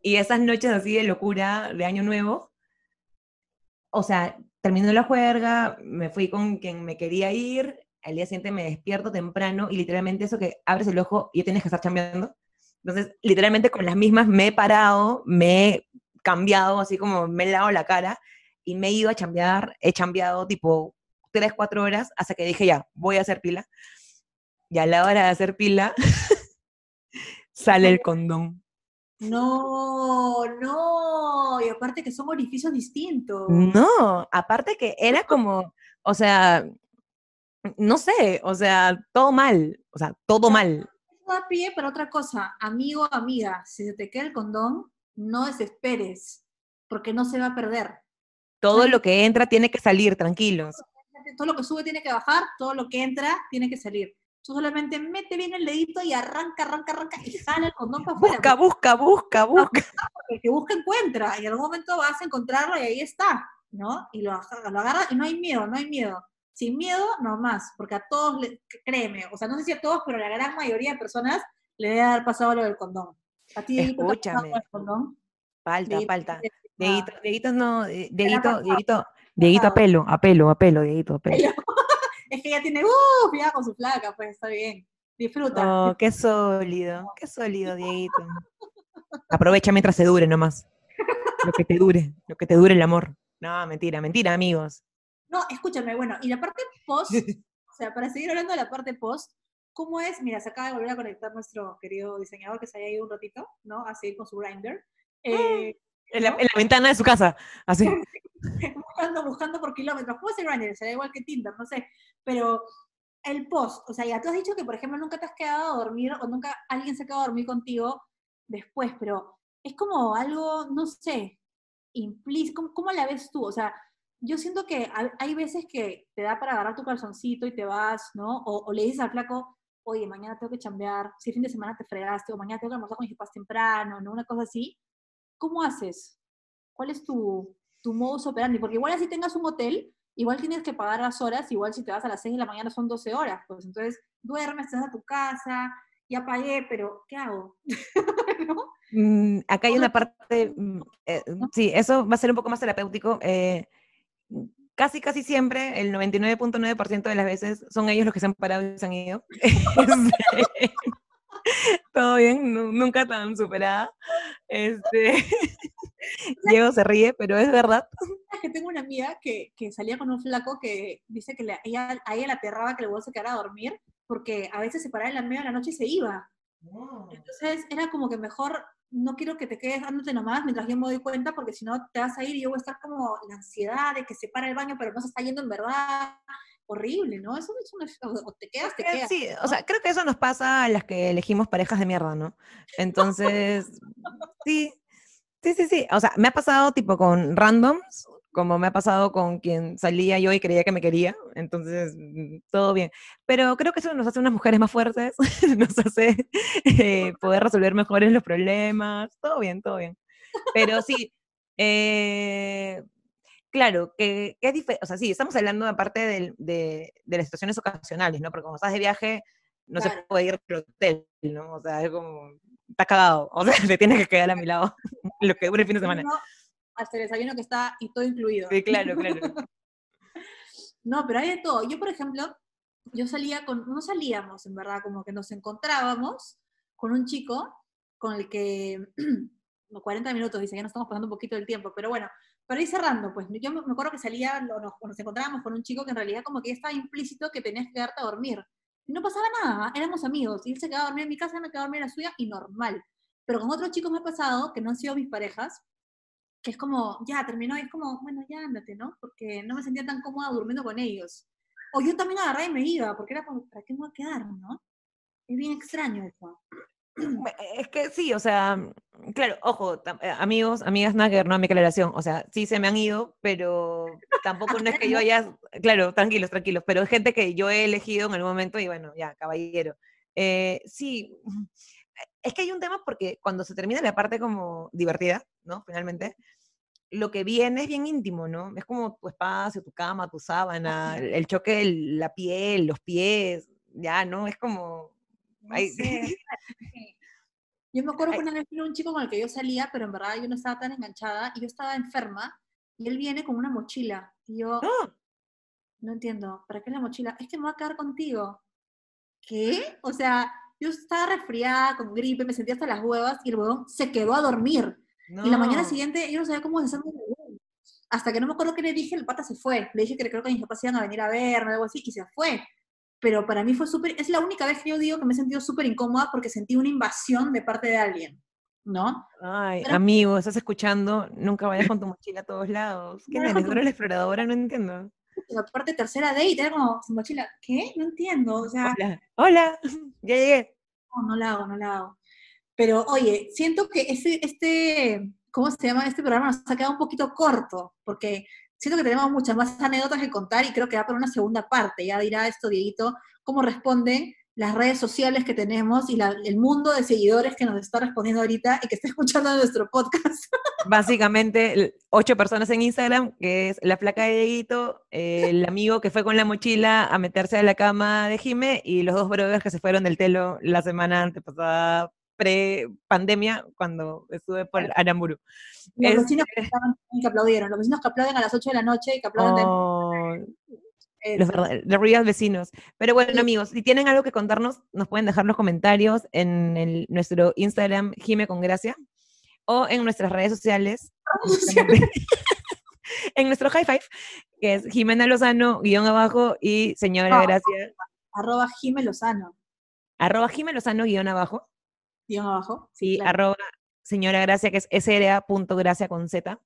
y esas noches así de locura de Año Nuevo, o sea, terminó la juerga, me fui con quien me quería ir, al día siguiente me despierto temprano y literalmente eso que abres el ojo y ya tienes que estar chambeando. Entonces, literalmente con las mismas me he parado, me he cambiado, así como me he lavado la cara y me he ido a chambear, he chambeado tipo 3, 4 horas hasta que dije ya, voy a hacer pila. Y a la hora de hacer pila, sale el condón. No, no. Y aparte que son orificios distintos. No, aparte que era como, o sea, no sé, o sea, todo mal, o sea, todo mal. Da pie para otra cosa. Amigo, amiga, si se te queda el condón, no desesperes, porque no se va a perder. Todo lo que entra tiene que salir, tranquilos. Todo lo que sube tiene que bajar, todo lo que entra tiene que salir. Tú solamente mete bien el dedito y arranca, arranca, arranca y jala el condón para afuera. Busca, busca, busca, busca. porque el que busca encuentra, y en algún momento vas a encontrarlo y ahí está, ¿no? Y lo, lo agarras y no hay miedo, no hay miedo. Sin miedo, no más, porque a todos, le- créeme, o sea, no sé si a todos, pero a la gran mayoría de personas le debe haber pasado lo del condón. ¿A ti Escúchame. del condón? Falta, Dieguito, falta. Dieguito, Dieguito no, eh, Dieguito, pasado. Dieguito, Dieguito a pasado. pelo, a pelo, a pelo, Dieguito a pelo. Es que ya tiene, uff, ya con su flaca, pues está bien. Disfruta. Oh, qué sólido, qué sólido, Dieguito. Aprovecha mientras se dure nomás. Lo que te dure, lo que te dure el amor. No, mentira, mentira, amigos. No, escúchame, bueno, y la parte post, o sea, para seguir hablando de la parte post, ¿cómo es? Mira, se acaba de volver a conectar nuestro querido diseñador que se había ido un ratito, ¿no? A seguir con su grinder. Eh, En la, en la ventana de su casa, así. buscando, buscando por kilómetros. ¿Cómo es el grinder? Será igual que Tinder, no sé. Pero el post, o sea, ya tú has dicho que, por ejemplo, nunca te has quedado a dormir o nunca alguien se ha quedado a dormir contigo después, pero es como algo, no sé, implícito. ¿Cómo, cómo la ves tú? O sea, yo siento que hay veces que te da para agarrar tu calzoncito y te vas, ¿no? O, o le dices al flaco, oye, mañana tengo que chambear, si el fin de semana te fregaste, o mañana tengo que almorzar con mis papás temprano, ¿no? Una cosa así. ¿Cómo haces? ¿Cuál es tu, tu modus operandi? Porque igual así tengas un hotel, igual tienes que pagar las horas, igual si te vas a las 6 de la mañana son 12 horas, pues entonces duermes, vas a tu casa, ya pagué, pero ¿qué hago? ¿No? Mm, acá hay una parte, mm, eh, sí, eso va a ser un poco más terapéutico. eh, casi, casi siempre, el 99.9% de las veces, son ellos los que se han parado y se han ido. Este, Todo bien, nu- nunca tan superada. Este, Diego se ríe, pero es verdad. Es que tengo una amiga que, que salía con un flaco que dice que le- ella, a ella le aterraba que el huevo se quedara a dormir, porque a veces se paraba en la media de la noche y se iba. Entonces era como que mejor, no quiero que te quedes dándote nomás mientras yo me doy cuenta, porque si no te vas a ir y yo voy a estar como la ansiedad de que se para el baño, pero no se está yendo en verdad. horrible, ¿no? Eso es una, o te quedas, te quedas. Sí, o sea, creo que eso nos pasa a las que elegimos parejas de mierda, ¿no? Entonces, sí, sí, sí, sí. O sea, me ha pasado tipo con randoms, como me ha pasado con quien salía yo y creía que me quería. Entonces, mm, todo bien. Pero creo que eso nos hace unas mujeres más fuertes, nos hace eh, poder resolver mejores los problemas. Todo bien, todo bien. Pero sí, eh, Claro, que, que es diferente, o sea, sí, estamos hablando aparte de, de las situaciones ocasionales, ¿no? Porque cuando estás de viaje, no se puede ir al hotel, ¿no? O sea, es como, estás cagado, o sea, te tienes que quedar a mi lado lo que dure el fin de semana. Hasta el desayuno que está y todo incluido. Sí, claro, claro. No, pero hay de todo. Yo, por ejemplo, yo salía con, no salíamos, en verdad, como que nos encontrábamos con un chico con el que, no, 40 minutos, dice, ya nos estamos pasando un poquito del tiempo, pero bueno, para ir cerrando, pues yo me acuerdo que salía, nos, nos encontrábamos con un chico que en realidad como que ya estaba implícito que tenías que quedarte a dormir. No pasaba nada, éramos amigos, y él se quedaba a dormir en mi casa, me quedaba a dormir en la suya, y normal. Pero con otros chicos me ha pasado, que no han sido mis parejas, que es como, ya, terminó, y es como, bueno, ya ándate, ¿no? Porque no me sentía tan cómoda durmiendo con ellos. O yo también agarré y me iba, porque era como, ¿para qué me voy a quedar, no? Es bien extraño eso. Me- Es que sí, o sea, mm, claro, ojo, eh, amigos, amigas Nagger, no mi aclaración, o sea, sí se me han ido, pero tampoco no es que yo haya, claro, tranquilos, tranquilos, pero es gente que yo he elegido en algún momento y bueno, ya, caballero. Eh, sí, es que hay un tema porque cuando se termina la parte como divertida, ¿no? Finalmente, lo que viene es bien íntimo, ¿no? Es como tu espacio, tu cama, tu sábana, el el choque de la piel, los pies, ya, ¿no? Es como... No ay, sé, sí. Yo me acuerdo que una vez vino un chico con el que yo salía, pero en verdad yo no estaba tan enganchada y yo estaba enferma y él viene con una mochila y yo ¡Ah! no entiendo, ¿para qué la mochila? Es que me voy a quedar contigo. ¿Qué? O sea, yo estaba resfriada, con gripe, me sentía hasta las huevas y el huevón se quedó a dormir. Y la mañana No. siguiente yo no sabía cómo deshacerme. Hasta que no me acuerdo qué le dije, el pata se fue. Le dije que creo que mis papás iban a venir a verme o algo así y se fue. Pero para mí fue súper, es la única vez que yo digo que me he sentido súper incómoda porque sentí una invasión de parte de alguien, ¿no? Ay, Pero- amigo, estás escuchando, nunca vayas con tu mochila a todos lados. ¿Qué No, eres? con ¿Tú tu- eres la exploradora? No entiendo. Pero aparte, tercera date, era como, su mochila, ¿qué? No entiendo, o sea, Hola, hola, ya llegué. no, no la hago, no la hago. Pero oye, siento que ese, este, ¿cómo se llama? Este programa nos ha quedado un poquito corto, porque siento que tenemos muchas más anécdotas que contar y creo que va para una segunda parte. Ya dirá esto, Dieguito, cómo responden las redes sociales que tenemos y la- el mundo de seguidores que nos está respondiendo ahorita y que está escuchando nuestro podcast. Básicamente, ocho personas en Instagram, que es la flaca de Dieguito, el amigo que fue con la mochila a meterse a la cama de Jime y los dos brothers que se fueron del telo la semana antepasada, pre-pandemia, cuando estuve por Aramburu. Los Es- vecinos que, estaban, que aplaudieron, los vecinos que aplauden a las 8 de la noche y que aplauden de- Oh, eh, Los, los real vecinos. Pero bueno, Sí. amigos, si tienen algo que contarnos, nos pueden dejar los comentarios en el- nuestro Instagram, Jime con Gracia, o en nuestras redes sociales, en nuestro high five, que es Jimena Lozano, guion abajo, y señora. Gracia, arroba Jime Lozano, arroba Jime Lozano, guion abajo, guion abajo. Sí, claro. arroba señora Gracia, que es sra.gracia con z.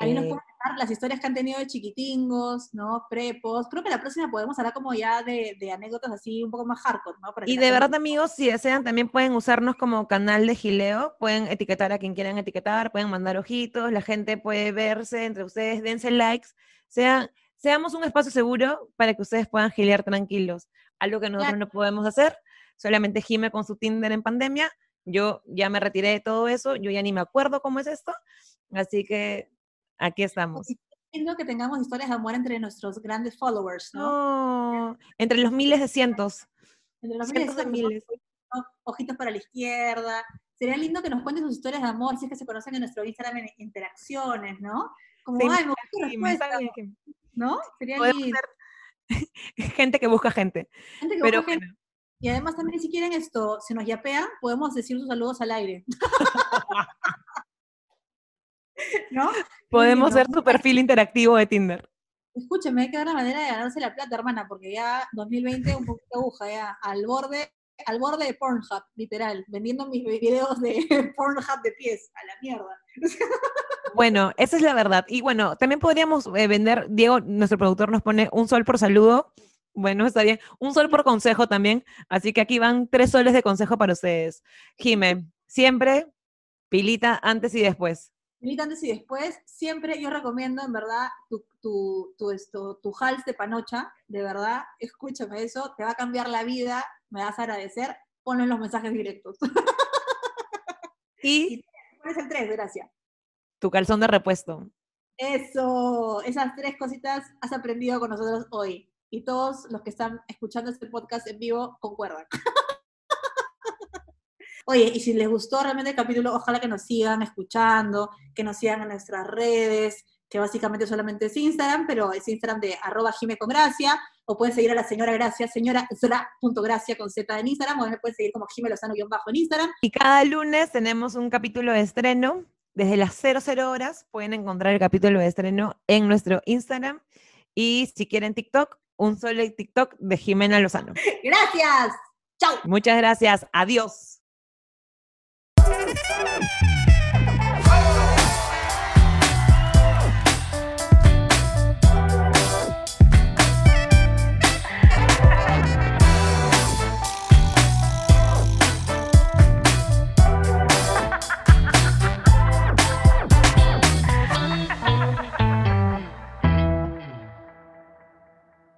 Ahí nos Eh, pueden dejar las historias que han tenido de chiquitingos, ¿no? Prepos. Creo que la próxima podemos hablar como ya de, de anécdotas así un poco más hardcore, ¿no? Para Y de verdad, amigos, si desean, también pueden usarnos como canal de gileo, pueden etiquetar a quien quieran etiquetar, pueden mandar ojitos, la gente puede verse entre ustedes, dense likes, sean, seamos un espacio seguro para que ustedes puedan gilear tranquilos. Algo que nosotros no podemos hacer, solamente Jime con su Tinder en pandemia, yo ya me retiré de todo eso, yo ya ni me acuerdo cómo es esto, así que aquí estamos. Es lindo que tengamos historias de amor entre nuestros grandes followers, ¿no? No, entre los miles de cientos. Entre los cientos de miles, miles. ¿no? ojitos para la izquierda. Sería lindo que nos cuenten sus historias de amor, si es que se conocen en nuestro Instagram en interacciones, ¿no? Como, Sí, ay, me respuesta. ¿no? Sería lindo. Gente que busca gente. Gente que Pero busca gente. Y además también si quieren esto, se nos yapean, podemos decir sus saludos al aire. ¿No? Podemos lindo. ser tu perfil interactivo de Tinder. Escúcheme, hay que dar la manera de ganarse la plata, hermana, porque ya 2020 un poquito aguja, ya al borde, al borde de Pornhub, literal, vendiendo mis videos de Pornhub de pies, a la mierda. Bueno, esa es la verdad. Y bueno, también podríamos eh, vender, Diego, nuestro productor nos pone un sol por saludo. Bueno, está bien. Un sol por consejo también. Así que aquí van tres soles de consejo para ustedes. Jime, siempre pilita antes y después. Milita antes y después, siempre yo recomiendo, en verdad, tu, tu, tu, esto, tu hals de panocha, de verdad, escúchame eso, te va a cambiar la vida, me vas a agradecer, ponlo en los mensajes directos. Y ¿Cuál es el 3? Gracias. tu calzón de repuesto. Eso, esas tres cositas has aprendido con nosotros hoy. Y todos los que están escuchando este podcast en vivo concuerdan. Oye, y si les gustó realmente el capítulo, ojalá que nos sigan escuchando, que nos sigan en nuestras redes, que básicamente solamente es Instagram, pero es Instagram de arroba Jime con o pueden seguir a la señora Gracia, señora Gracia con Z en Instagram, o me pueden seguir como Jime Lozano-bajo en Instagram. Y cada lunes tenemos un capítulo de estreno. Desde las 00 horas pueden encontrar el capítulo de estreno en nuestro Instagram. Y si quieren TikTok, un solo TikTok de Jimena Lozano. Gracias. Chao. Muchas gracias. Adiós.